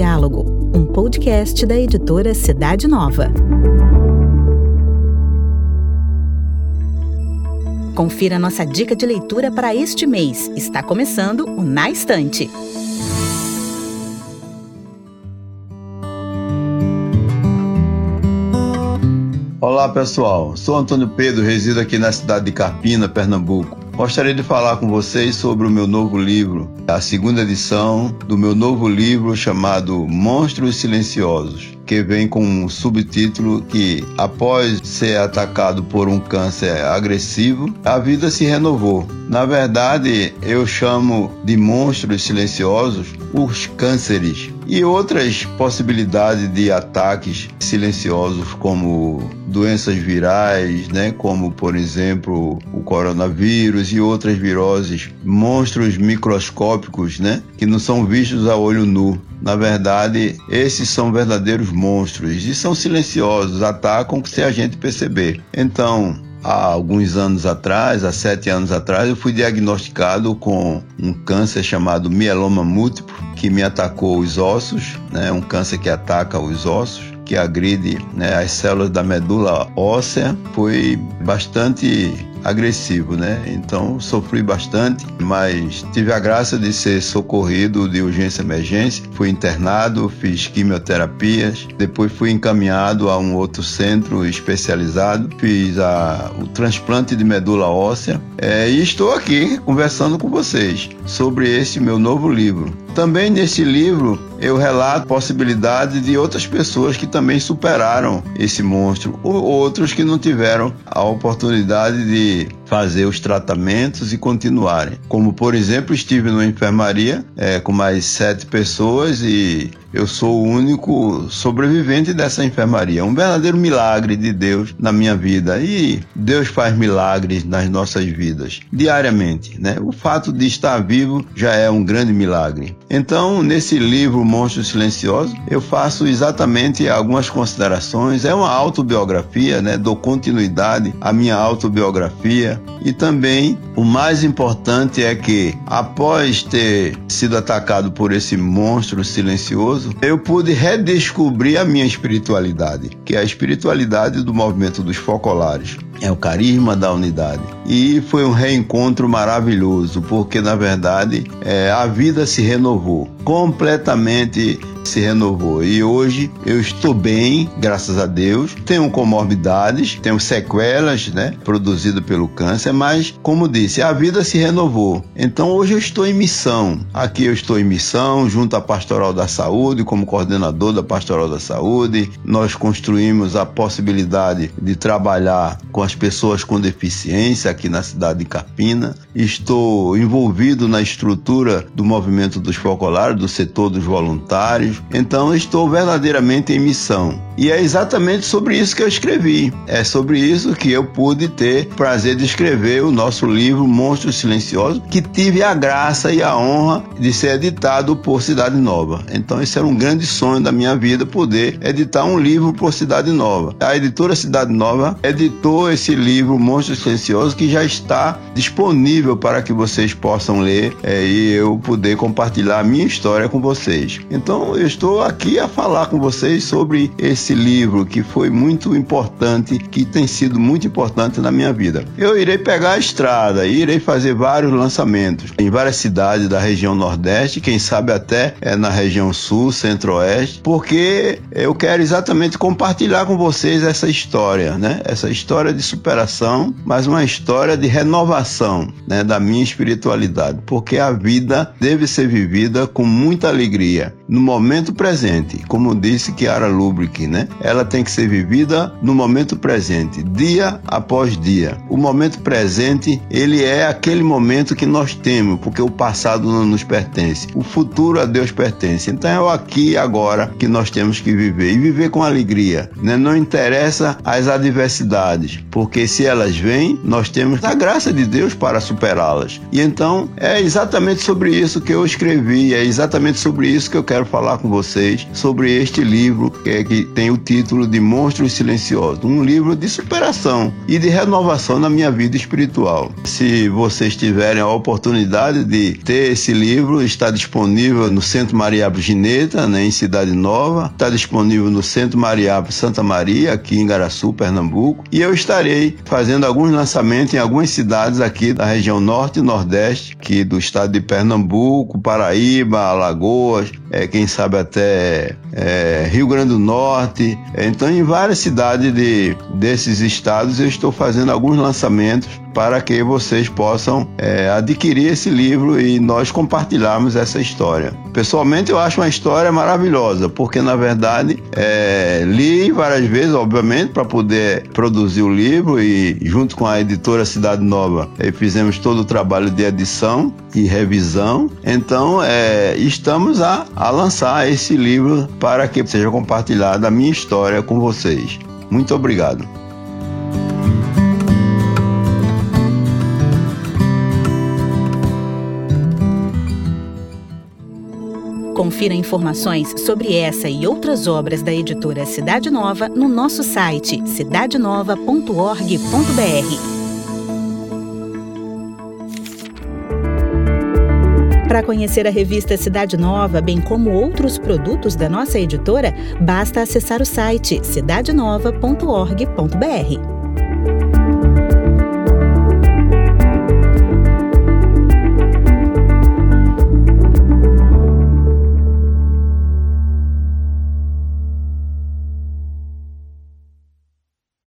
Diálogo, um podcast da editora Cidade Nova. Confira nossa dica de leitura para este mês. Está começando o Na Estante. Olá pessoal, sou Antônio Pedro, resido aqui na cidade de Carpina, Pernambuco. Gostaria de falar com vocês sobre o meu novo livro, a segunda edição do meu novo livro chamado Monstros Silenciosos, que vem com um subtítulo que, após ser atacado por um câncer agressivo, a vida se renovou. Na verdade, eu chamo de monstros silenciosos os cânceres e outras possibilidades de ataques silenciosos como doenças virais, né, como por exemplo o coronavírus e outras viroses, monstros microscópicos, né, que não são vistos a olho nu. Na verdade, esses são verdadeiros monstros e são silenciosos, atacam se a gente perceber. Então, há alguns anos atrás, há sete anos atrás, eu fui diagnosticado com um câncer chamado mieloma múltiplo, que me atacou os ossos, né? um câncer que ataca os ossos que agride né, as células da medula óssea foi bastante agressivo, né? Então sofri bastante, mas tive a graça de ser socorrido de urgência emergência. Fui internado, fiz quimioterapias, depois fui encaminhado a um outro centro especializado, fiz a, o transplante de medula óssea é, e estou aqui conversando com vocês sobre esse meu novo livro. Também nesse livro eu relato possibilidade de outras pessoas que também superaram esse monstro, ou outros que não tiveram a oportunidade de que fazer os tratamentos e continuarem. Como, por exemplo, estive numa enfermaria é, com mais sete pessoas e eu sou o único sobrevivente dessa enfermaria. Um verdadeiro milagre de Deus na minha vida. E Deus faz milagres nas nossas vidas diariamente, né? O fato de estar vivo já é um grande milagre. Então, nesse livro Monstro Silencioso, eu faço exatamente algumas considerações. É uma autobiografia, né? Dou continuidade à minha autobiografia e também o mais importante é que, após ter sido atacado por esse monstro silencioso, eu pude redescobrir a minha espiritualidade, que é a espiritualidade do movimento dos focolares. É o carisma da unidade. E foi um reencontro maravilhoso, porque na verdade é, a vida se renovou completamente se renovou. E hoje eu estou bem, graças a Deus. Tenho comorbidades, tenho sequelas, né, produzidas pelo câncer, mas como disse, a vida se renovou. Então hoje eu estou em missão. Aqui eu estou em missão junto à Pastoral da Saúde, como coordenador da Pastoral da Saúde. Nós construímos a possibilidade de trabalhar com as pessoas com deficiência aqui na cidade de Capina. Estou envolvido na estrutura do movimento dos focolares, do setor dos voluntários então estou verdadeiramente em missão. E é exatamente sobre isso que eu escrevi. É sobre isso que eu pude ter prazer de escrever o nosso livro Monstros Silenciosos, que tive a graça e a honra de ser editado por Cidade Nova. Então esse era um grande sonho da minha vida poder editar um livro por Cidade Nova. A editora Cidade Nova editou esse livro Monstros Silenciosos que já está disponível para que vocês possam ler é, e eu poder compartilhar a minha história com vocês. Então eu estou aqui a falar com vocês sobre esse livro que foi muito importante, que tem sido muito importante na minha vida. Eu irei pegar a estrada e irei fazer vários lançamentos em várias cidades da região Nordeste, quem sabe até é na região Sul, Centro-Oeste, porque eu quero exatamente compartilhar com vocês essa história, né? Essa história de superação, mas uma história de renovação, né, da minha espiritualidade, porque a vida deve ser vivida com muita alegria no momento presente, como disse Kiara Lubrick, né? Ela tem que ser vivida no momento presente, dia após dia. O momento presente, ele é aquele momento que nós temos, porque o passado não nos pertence. O futuro a Deus pertence. Então é o aqui e agora que nós temos que viver e viver com alegria, né? Não interessa as adversidades, porque se elas vêm, nós temos a graça de Deus para superá-las. E então é exatamente sobre isso que eu escrevi, é exatamente sobre isso que eu quero quero falar com vocês sobre este livro que, é, que tem o título de Monstros Silenciosos, um livro de superação e de renovação na minha vida espiritual. Se vocês tiverem a oportunidade de ter esse livro, está disponível no Centro Maria Gineta, né, em Cidade Nova, está disponível no Centro Maria Santa Maria, aqui em Garaçu, Pernambuco, e eu estarei fazendo alguns lançamentos em algumas cidades aqui da região norte e nordeste, aqui do estado de Pernambuco, Paraíba, Alagoas, é, quem sabe até é, Rio Grande do Norte. Então, em várias cidades de, desses estados, eu estou fazendo alguns lançamentos para que vocês possam é, adquirir esse livro e nós compartilharmos essa história. Pessoalmente, eu acho uma história maravilhosa, porque na verdade é, li várias vezes, obviamente, para poder produzir o livro e junto com a editora Cidade Nova é, fizemos todo o trabalho de edição e revisão. Então, é, estamos a, a lançar esse livro para que seja compartilhada a minha história com vocês. Muito obrigado. Confira informações sobre essa e outras obras da editora Cidade Nova no nosso site cidadenova.org.br. Para conhecer a revista Cidade Nova, bem como outros produtos da nossa editora, basta acessar o site cidadenova.org.br.